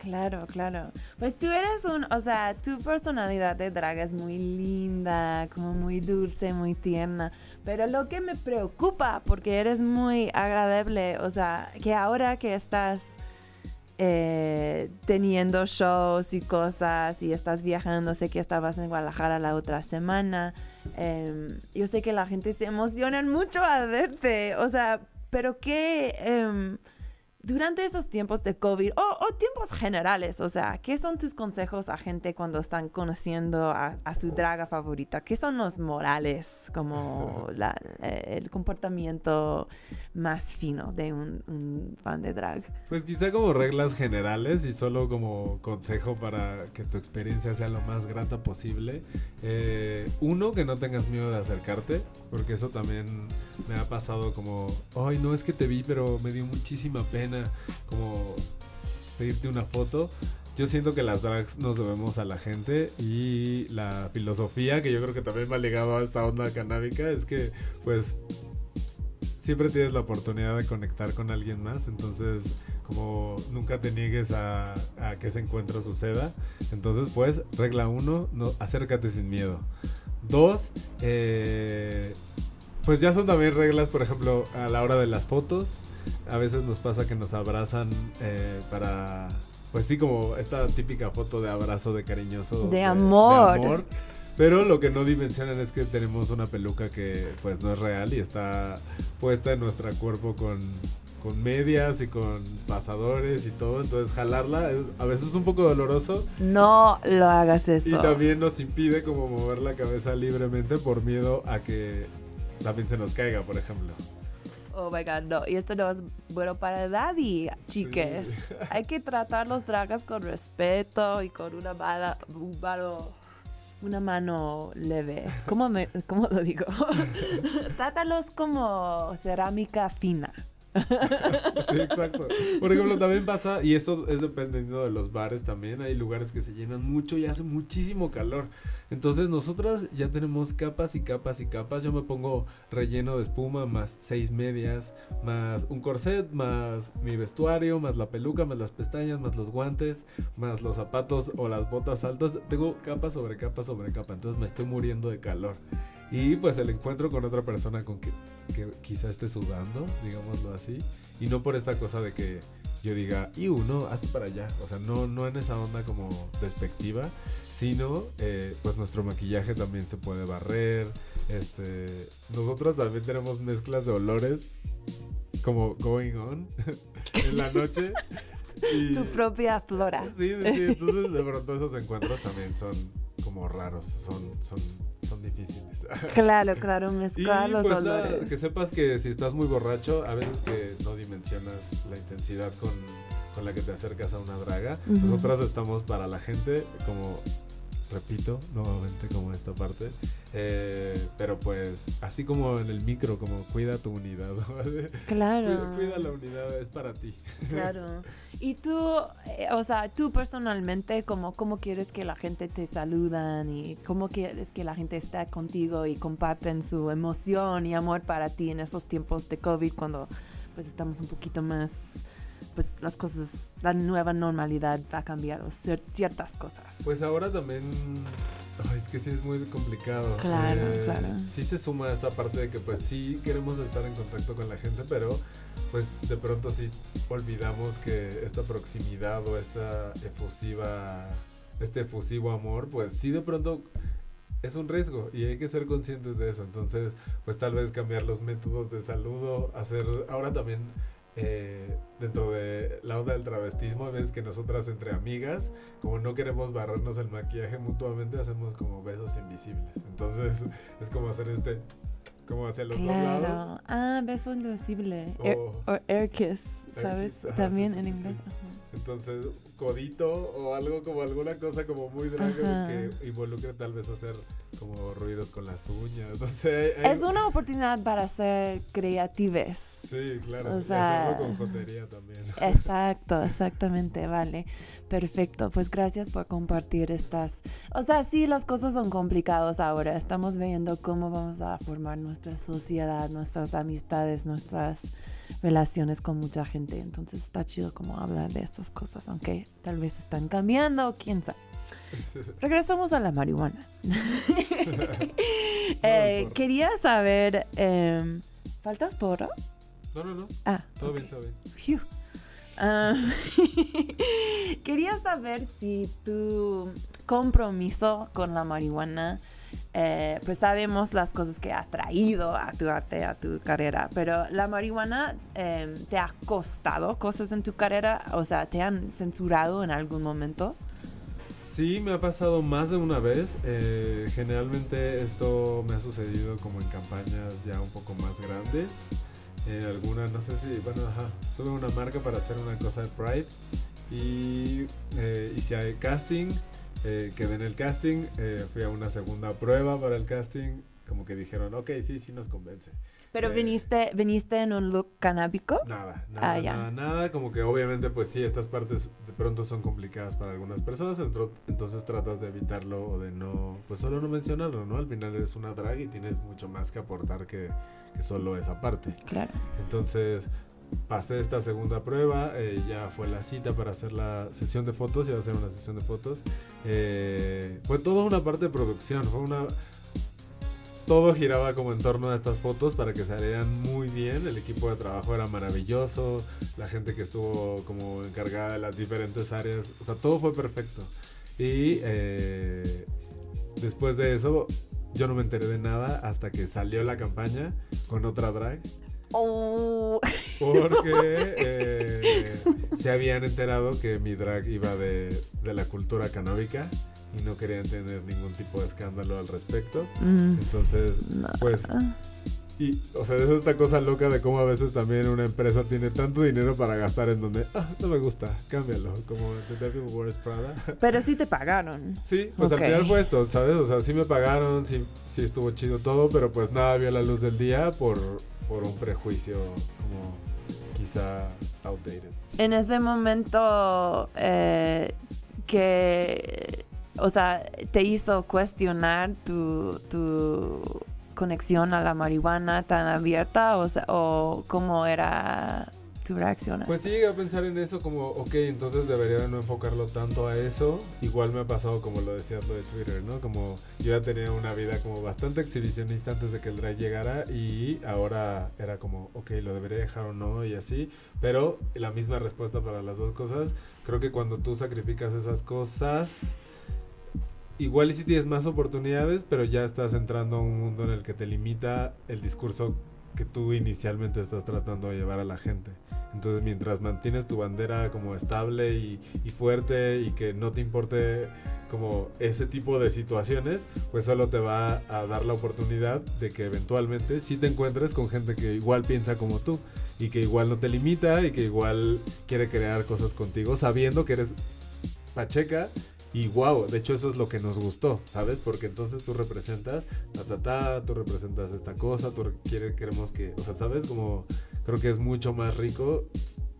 Claro, claro. Pues tú eres un, o sea, tu personalidad de drag es muy linda, como muy dulce, muy tierna. Pero lo que me preocupa, porque eres muy agradable, o sea, que ahora que estás eh, teniendo shows y cosas y estás viajando, sé que estabas en Guadalajara la otra semana. em, yo sé que la gente se emociona mucho al verte, o sea, pero que em, durante esos tiempos de COVID o, o tiempos generales, o sea, ¿qué son tus consejos a gente cuando están conociendo a, a su draga favorita? ¿Qué son los morales, como [LAUGHS] la- el comportamiento más fino de un, un fan de drag? Pues quizá como reglas generales y solo como consejo para que tu experiencia sea lo más grata posible. Eh, uno, que no tengas miedo de acercarte, porque eso también me ha pasado como, ay, no es que te vi, pero me dio muchísima pena como pedirte una foto. Yo siento que las drags nos debemos a la gente y la filosofía, que yo creo que también va ligado a esta onda canábica, es que pues siempre tienes la oportunidad de conectar con alguien más, entonces como nunca te niegues a, que ese encuentro suceda. Entonces pues, regla uno, no, acércate sin miedo. Dos, eh, pues ya son también reglas, por ejemplo, a la hora de las fotos. A veces nos pasa que nos abrazan eh, para, pues sí, como esta típica foto de abrazo de cariñoso. De amor. amor. Pero lo que no dimensionan es que tenemos una peluca que pues no es real y está puesta en nuestro cuerpo con con medias y con pasadores y todo. Entonces jalarla es- a veces es un poco doloroso No lo hagas y esto. también nos impide como mover la cabeza libremente por miedo a que también se nos caiga, por ejemplo. Oh my god, no. Y esto no es bueno para nadie, chiques. [LAUGHS] Hay que tratar los dragas con respeto y con una un mano- una mano leve. ¿Cómo, me, cómo lo digo? [LAUGHS] Trátalos como cerámica fina. Sí, exacto. Por ejemplo, también pasa, y esto es dependiendo de los bares también, hay lugares que se llenan mucho y hace muchísimo calor. Entonces nosotras ya tenemos capas y capas y capas. Yo me pongo relleno de espuma, más seis medias, más un corset, más mi vestuario, más la peluca, más las pestañas, más los guantes, más los zapatos o las botas altas. Tengo capa sobre capa sobre capa. Entonces me estoy muriendo de calor. Y pues el encuentro con otra persona con que, que quizá esté sudando, digámoslo así. Y no por esta cosa de que yo diga, y uno, hazte para allá. O sea, no, no en esa onda como despectiva, sino eh, pues nuestro maquillaje también se puede barrer. Este, nosotros también tenemos mezclas de olores como going on [LAUGHS] en la noche. Y- [LAUGHS] Tu propia flora. Sí, sí, sí. Entonces, de pronto esos encuentros también son como raros, son, son, son difíciles. [LAUGHS] Claro, claro, Y mezclar los pues nada, que sepas que si estás muy borracho, a veces que no dimensionas la intensidad con, con la que te acercas a una draga. Nosotras estamos para la gente, como repito nuevamente como esta parte, eh, pero pues así como en el micro, como cuida tu unidad. [LAUGHS] Claro. Cuida, cuida la unidad, es para ti. Claro. [LAUGHS] Y tú, eh, o sea, tú personalmente, como cómo quieres que la gente te saludan y cómo quieres que la gente esté contigo y comparten su emoción y amor para ti en esos tiempos de COVID cuando pues estamos un poquito más, pues las cosas, la nueva normalidad va a cambiar ciertas cosas. Pues ahora también. es que sí es muy complicado. Eh, Claro, claro. Sí se suma esta parte de que, pues sí queremos estar en contacto con la gente, pero pues de pronto sí olvidamos que esta proximidad o esta efusiva. Este efusivo amor, pues sí de pronto es un riesgo y hay que ser conscientes de eso. Entonces, pues tal vez cambiar los métodos de saludo, hacer. Ahora también. Eh, dentro de la onda del travestismo, ves que nosotras entre amigas, como no queremos barrernos el maquillaje mutuamente, hacemos como besos invisibles. Entonces es como hacer este, como hacia los dos lados. Ah, beso invisible. Air- O- air kiss, Air ¿sabes? kiss, ajá, También sí, en sí, inglés. sí. Entonces, codito o algo como alguna cosa como muy draga que involucre tal vez hacer como ruidos con las uñas. No sé. hay- Es una oportunidad para ser creatives. Sí, claro. o sea, hacerlo con jotería también. [LAUGHS] Exacto, exactamente, vale. Perfecto, pues gracias por compartir estas... O sea, sí, las cosas son complicadas ahora. Estamos viendo cómo vamos a formar nuestra sociedad, nuestras amistades, nuestras relaciones con mucha gente. Entonces está chido como hablar de estas cosas, aunque tal vez están cambiando, quién sabe. [LAUGHS] Regresamos a la marihuana. [LAUGHS] Eh, quería saber, em, ¿faltas porro? No, no, no. Ah, Todo bien, todo bien. Ah, [LAUGHS] quería saber si tu compromiso con la marihuana, eh, pues sabemos las cosas que ha traído a tu arte, a tu carrera, pero la marihuana eh, te ha costado cosas en tu carrera, o sea, te han censurado en algún momento. Sí, me ha pasado más de una vez. Eh, generalmente esto me ha sucedido como en campañas ya un poco más grandes. En alguna, no sé si, bueno, ajá, tuve una marca para hacer una cosa de Pride y eh, hice casting, eh, quedé en el casting, eh, fui a una segunda prueba para el casting, como que dijeron, ok, sí, sí nos convence. Pero Eh, viniste, viniste en un look canábico. Nada, nada, Ah, ya. nada, nada. Como que obviamente, pues sí, estas partes de pronto son complicadas para algunas personas. entro- Entonces tratas de evitarlo o de no, pues solo no mencionarlo, ¿no? Al final eres una drag y tienes mucho más que aportar que, que solo esa parte. Claro. Entonces pasé esta segunda prueba, eh, ya fue la cita para hacer la sesión de fotos, iba a ser una sesión de fotos. Eh, fue toda una parte de producción, fue una... Todo giraba como en torno a estas fotos para que salieran muy bien, el equipo de trabajo era maravilloso, la gente que estuvo como encargada de las diferentes áreas, o sea, todo fue perfecto. Y eh, después de eso, yo no me enteré de nada hasta que salió la campaña con otra drag. Oh. Porque [LAUGHS] eh, se habían enterado que mi drag iba de, de la cultura canábica y no querían tener ningún tipo de escándalo al respecto. Mm. Entonces, No. pues, y, o sea, es esta cosa loca de cómo a veces también una empresa tiene tanto dinero para gastar en donde, ah, no me gusta, cámbialo, como The Wears Prada. Pero sí te pagaron. Sí, pues al final fue esto, ¿sabes? O sea, sí me pagaron, sí, sí estuvo chido todo, pero pues nada vio la luz del día por, por un prejuicio como quizá outdated. En ese momento eh, que, o sea, te hizo cuestionar tu, tu conexión a la marihuana tan abierta o, o cómo era Pues sí llegué a pensar en eso como, ok, entonces debería no enfocarlo tanto a eso. Igual me ha pasado como lo decías lo de Twitter, ¿no? Como yo ya tenía una vida como bastante exhibicionista antes de que el drag llegara y ahora era como, ok, lo debería dejar o no y así. Pero la misma respuesta para las dos cosas. Creo que cuando tú sacrificas esas cosas, igual y si tienes más oportunidades, pero ya estás entrando a un mundo en el que te limita el discurso que tú inicialmente estás tratando de llevar a la gente. Entonces, mientras mantienes tu bandera como estable y, fuerte y que no te importe como ese tipo de situaciones, pues solo te va a dar la oportunidad de que eventualmente sí te encuentres con gente que igual piensa como tú y que igual no te limita y que igual quiere crear cosas contigo sabiendo que eres pacheca y wow, de hecho eso es lo que nos gustó, ¿sabes? Porque entonces tú representas ta ta ta, tú representas esta cosa, tú quiere, queremos que, o sea, ¿sabes? Como creo que es mucho más rico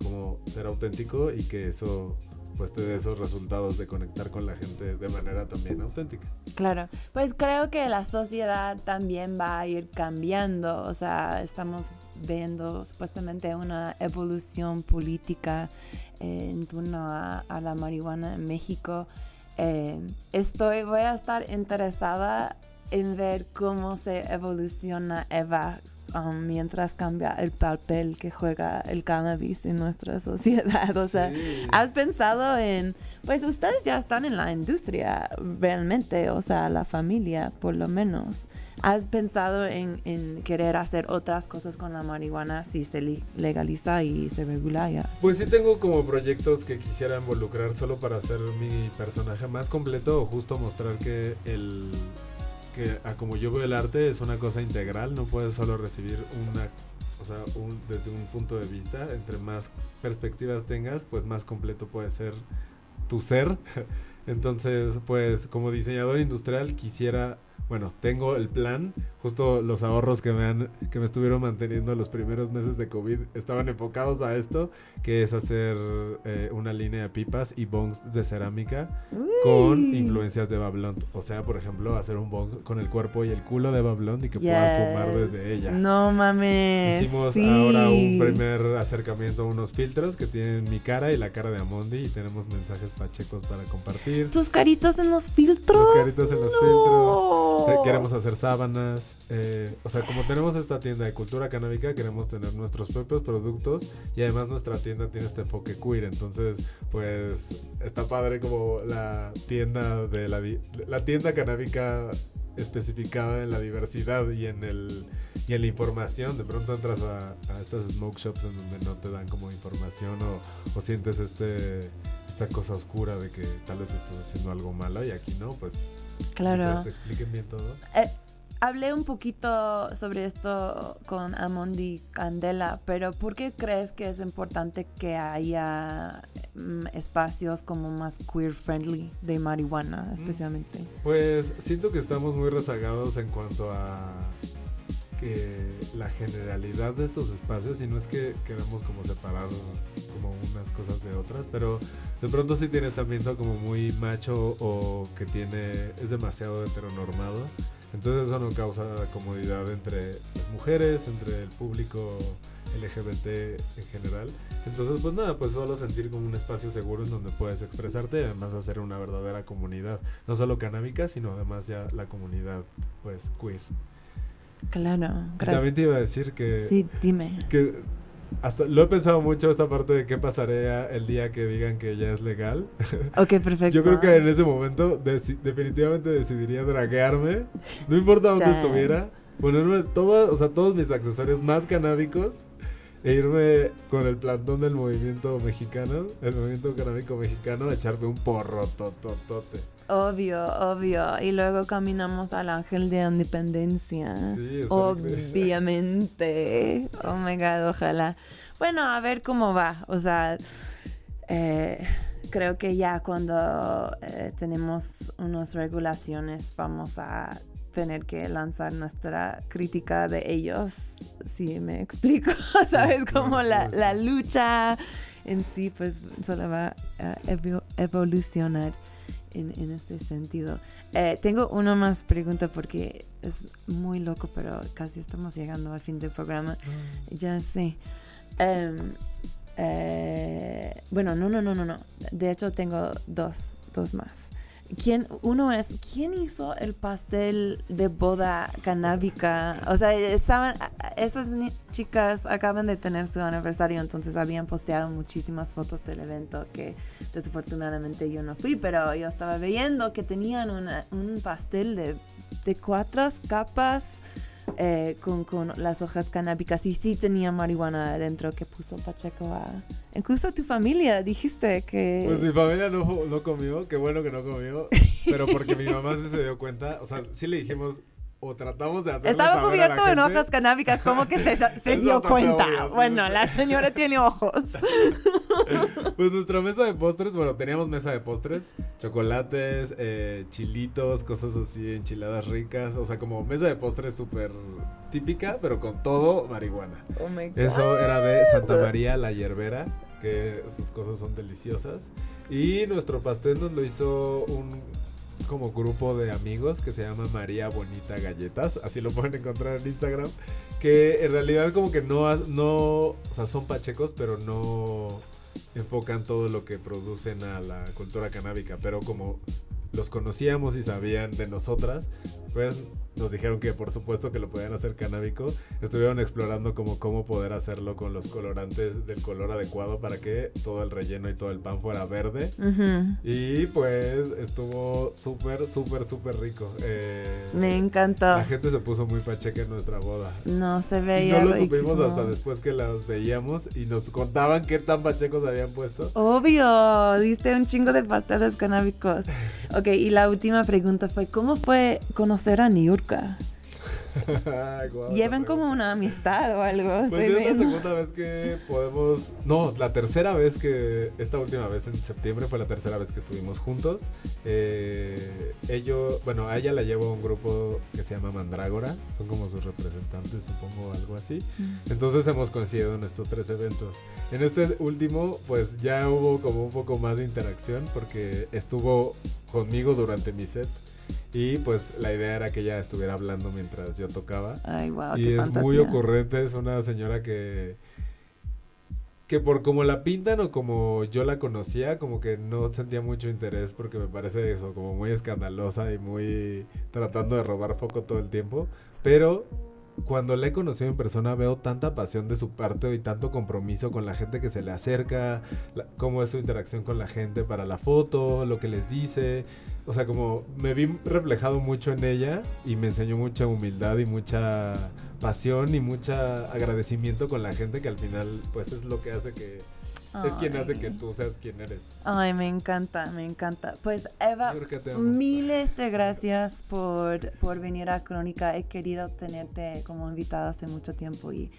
como ser auténtico y que eso pues te dé esos resultados de conectar con la gente de manera también auténtica. Claro, pues creo que la sociedad también va a ir cambiando, o sea, estamos viendo supuestamente una evolución política en torno a, a la marihuana en México. Eh, estoy, voy a estar interesada en ver cómo se evoluciona Eva um, mientras cambia el papel que juega el cannabis en nuestra [LAUGHS] sociedad. O sea, Sí. ¿has pensado en, pues ustedes ya están en la industria realmente, o sea, la familia por lo menos? ¿Has pensado en, querer hacer otras cosas con la marihuana si se li- legaliza y se regula? Pues sí tengo como proyectos que quisiera involucrar solo para hacer mi personaje más completo o justo mostrar que el que a como yo veo el arte es una cosa integral, no puedes solo recibir una o sea, desde un punto de vista, entre más perspectivas tengas, pues más completo puede ser tu ser. [LAUGHS] Entonces, pues como diseñador industrial quisiera, bueno, tengo el plan, justo los ahorros que me han que me estuvieron manteniendo los primeros meses de COVID estaban enfocados a esto, que es hacer eh, una línea de pipas y bongs de cerámica con influencias de Eva Blonde. O sea, por ejemplo, hacer un bong con el cuerpo y el culo de Eva Blonde y que puedas fumar desde ella. No mames. Hicimos sí. ahora un primer acercamiento a unos filtros que tienen mi cara y la cara de Amondi y tenemos mensajes pachecos para compartir. Tus caritas en los filtros. Los caritas en los No. filtros. Te- Queremos hacer sábanas. eh, o sea, como tenemos esta tienda de cultura canábica, queremos tener nuestros propios productos y además nuestra tienda tiene este enfoque queer. Entonces, pues está padre como la tienda de la, di- la tienda canábica especificada en la diversidad y en el y en la información. De pronto entras a, a estas smoke shops en donde no te dan como información o, o sientes este esta cosa oscura de que tal vez estás haciendo algo malo y aquí no, pues Claro. te expliquen bien todo. Eh, hablé un poquito sobre esto con Amondi Candela, pero ¿por qué crees que es importante que haya mm, espacios como más queer friendly de marihuana, especialmente? Pues siento que estamos muy rezagados en cuanto a que la generalidad de estos espacios y no es que queramos como separar como unas cosas de otras, pero de pronto sí tiene este ambiente como muy macho o que tiene es demasiado heteronormado. Entonces eso no causa comodidad entre las mujeres, entre el público LGBT en general. Entonces, pues nada, pues solo sentir como un espacio seguro en donde puedes expresarte y además hacer una verdadera comunidad. No solo canábica, sino además ya la comunidad, pues, queer. Claro, Y también gracias. te iba a decir que, Sí, dime. que hasta lo he pensado mucho esta parte de qué pasaría el día que digan que ya es legal. [LAUGHS] Ok, perfecto. Yo creo que en ese momento deci- definitivamente decidiría draguearme, no importa dónde Yes. estuviera, ponerme todo, o sea, todos mis accesorios más canábicos e irme con el plantón del movimiento mexicano, el movimiento canábico mexicano, a echarme un porro tototote. Obvio, obvio. Y luego caminamos al Ángel de Independencia. Sí, Obviamente. Oh my god, ojalá. Bueno, a ver cómo va. O sea, eh, creo que ya cuando eh, tenemos unas regulaciones vamos a tener que lanzar nuestra crítica de ellos. Si me explico, [LAUGHS] ¿sabes? Como la, la lucha en sí, pues solo va a evo- evolucionar en, en este sentido. Eh, tengo una más pregunta porque es muy loco, pero casi estamos llegando al fin del programa. Ya sé. Em, eh, bueno, no, no, no, no, no. De hecho, tengo dos, dos más. ¿Quién, uno es, ¿quién hizo el pastel de boda canábica? O sea, estaban, esas chicas acaban de tener su aniversario, entonces habían posteado muchísimas fotos del evento que desafortunadamente yo no fui, pero yo estaba viendo que tenían un pastel de, de cuatro capas eh, con, con las hojas canábicas. Y sí tenía marihuana adentro que puso Pacheco a... Incluso tu familia dijiste que... Pues mi familia no, no comió, qué bueno que no comió, pero porque mi mamá se dio cuenta, o sea, sí le dijimos, o tratamos de hacer Estaba cubierto en hojas canábicas, como que se, [LAUGHS] dio cuenta. obvio, sí, bueno, sí. la señora tiene ojos. [LAUGHS] Pues nuestra mesa de postres, bueno, teníamos mesa de postres, chocolates, eh, chilitos, cosas así, enchiladas ricas, o sea, como mesa de postres súper típica, pero con todo marihuana. Oh my God. Eso era de Santa María la Yerbera, que sus cosas son deliciosas. Y nuestro pastel nos lo hizo un como grupo de amigos que se llama María Bonita Galletas, así lo pueden encontrar en Instagram, que en realidad como que no, no, o sea, son pachecos, pero no enfocan todo lo que producen a la cultura canábica, pero como los conocíamos y sabían de nosotras, pues nos dijeron que por supuesto que lo podían hacer canábico. Estuvieron explorando como cómo poder hacerlo con los colorantes del color adecuado para que todo el relleno y todo el pan fuera verde. Y pues estuvo súper, súper, súper rico. Eh, Me encantó. La gente se puso muy pacheca en nuestra boda. No se veía no lo supimos riquísimo. hasta después que las veíamos y nos contaban qué tan pachecos habían puesto. Obvio, diste un chingo de pasteles canábicos. Ok, y la última pregunta fue, ¿cómo fue conocer a Niurka? Guau, ¿Llevan como una amistad o algo? Pues Estoy es la segunda vez que podemos. No, la tercera vez que. Esta última vez en septiembre fue la tercera vez que estuvimos juntos. Eh, ellos. Bueno, a ella la llevo a un grupo que se llama Mandrágora. Son como sus representantes, supongo, algo así. Entonces hemos coincidido en estos tres eventos. En este último, pues ya hubo como un poco más de interacción porque estuvo conmigo durante mi set. Y pues la idea era que ella estuviera hablando mientras yo tocaba. Ay, wow, y qué es muy ocurrente, es una señora que que por como la pintan o como yo la conocía, como que no sentía mucho interés porque me parece eso, como muy escandalosa y muy tratando de robar foco todo el tiempo, pero cuando la he conocido en persona veo tanta pasión de su parte y tanto compromiso con la gente que se le acerca, la- cómo es su interacción con la gente para la foto, lo que les dice. O sea, como me vi reflejado mucho en ella y me enseñó mucha humildad y mucha pasión y mucha agradecimiento con la gente que al final pues es lo que hace que... Es quien hace que tú seas quien eres. Ay, me encanta, me encanta. Pues Eva, miles de gracias por, por venir a Crónica. He querido tenerte como invitada hace mucho tiempo y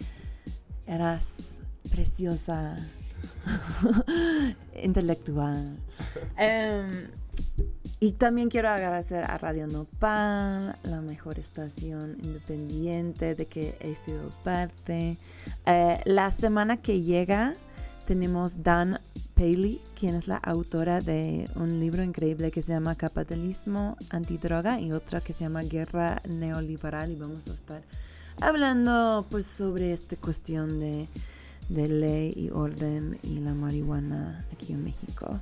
eras preciosa, [LAUGHS] intelectual. [LAUGHS] Em, y también quiero agradecer a Radio Nopal, la mejor estación independiente de que he sido parte. Eh, la semana que llega tenemos Dan Paley, quien es la autora de un libro increíble que se llama Capitalismo Antidroga y otra que se llama Guerra Neoliberal y vamos a estar hablando pues sobre esta cuestión de, de ley y orden y la marihuana aquí en México.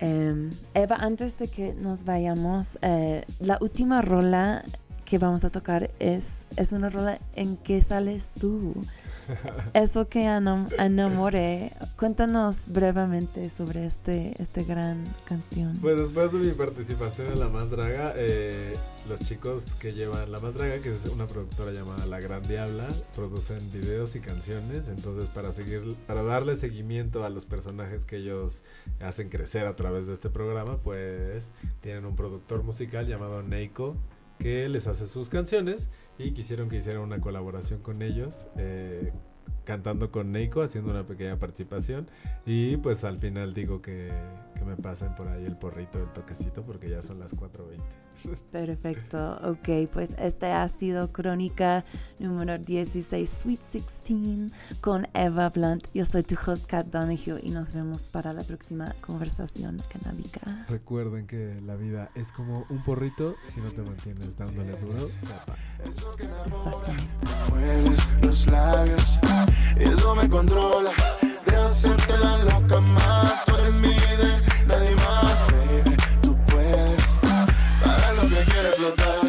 Eh, Eva, antes de que nos vayamos, eh, la última rola que vamos a tocar es, es una rola en que sales tú. Eso que enam- enamoré. Cuéntanos brevemente sobre este, este gran canción. Pues después de mi participación en La Más Draga, eh, los chicos que llevan La Más Draga, que es una productora llamada La Gran Diabla, producen videos y canciones. Entonces, para seguir, para darle seguimiento a los personajes que ellos hacen crecer a través de este programa, pues tienen un productor musical llamado Neiko que les hace sus canciones y quisieron que hiciera una colaboración con ellos. eh, cantando con Neiko, haciendo una pequeña participación y pues al final digo que, que me pasen por ahí el porrito, el toquecito, porque ya son las 4.20. [LAUGHS] Perfecto, ok, pues este ha sido Crónica número 16, Sweet 16, con Eva Blunt. Yo soy tu host, Kat Donahue, y nos vemos para la próxima conversación canábica. Recuerden que la vida es como un porrito, si no te mantienes dándole duro, se apaga. Exactamente. mueres los labios eso me controla. De hacerte la loca más. Tú eres mi de nadie más baby tú puedes para lo que quieres flotar.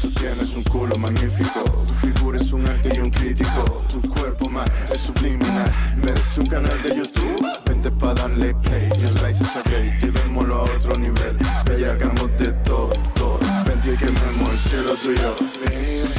Tú tienes un culo magnífico. Tu figura es un arte y un crítico. Tu cuerpo más es subliminal. Merece un canal de YouTube. Vente pa darle play. Just license a gay. Llevémoslo a otro nivel. Bella hagamos de todo. Todo vente y quememos el cielo tuyo. Baby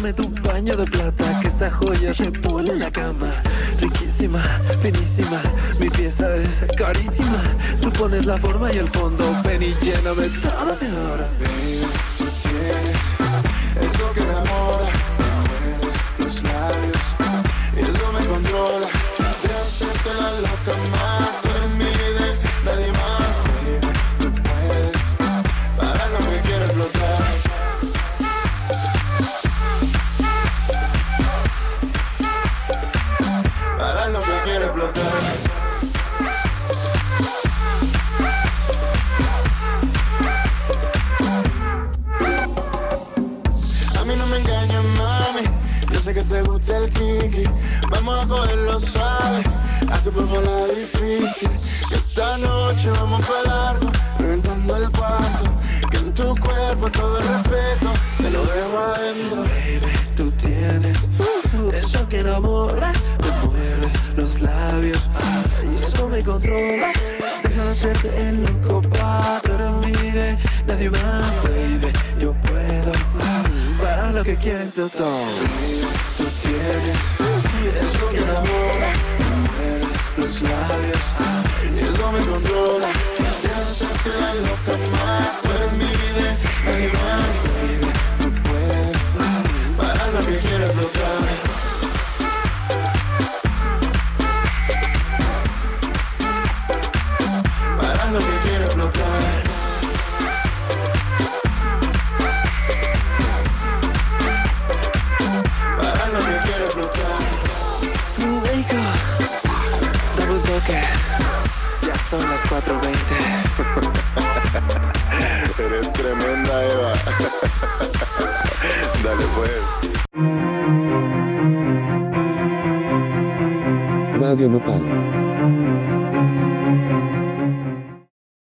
dame tu baño de plata Que esa joya se pone en la cama. Riquísima, finísima Mi pieza es carísima. Tú pones la forma y el fondo Ven y lléname toda mi hora. Baby, tú tienes eso que enamora, me los labios y eso me controla.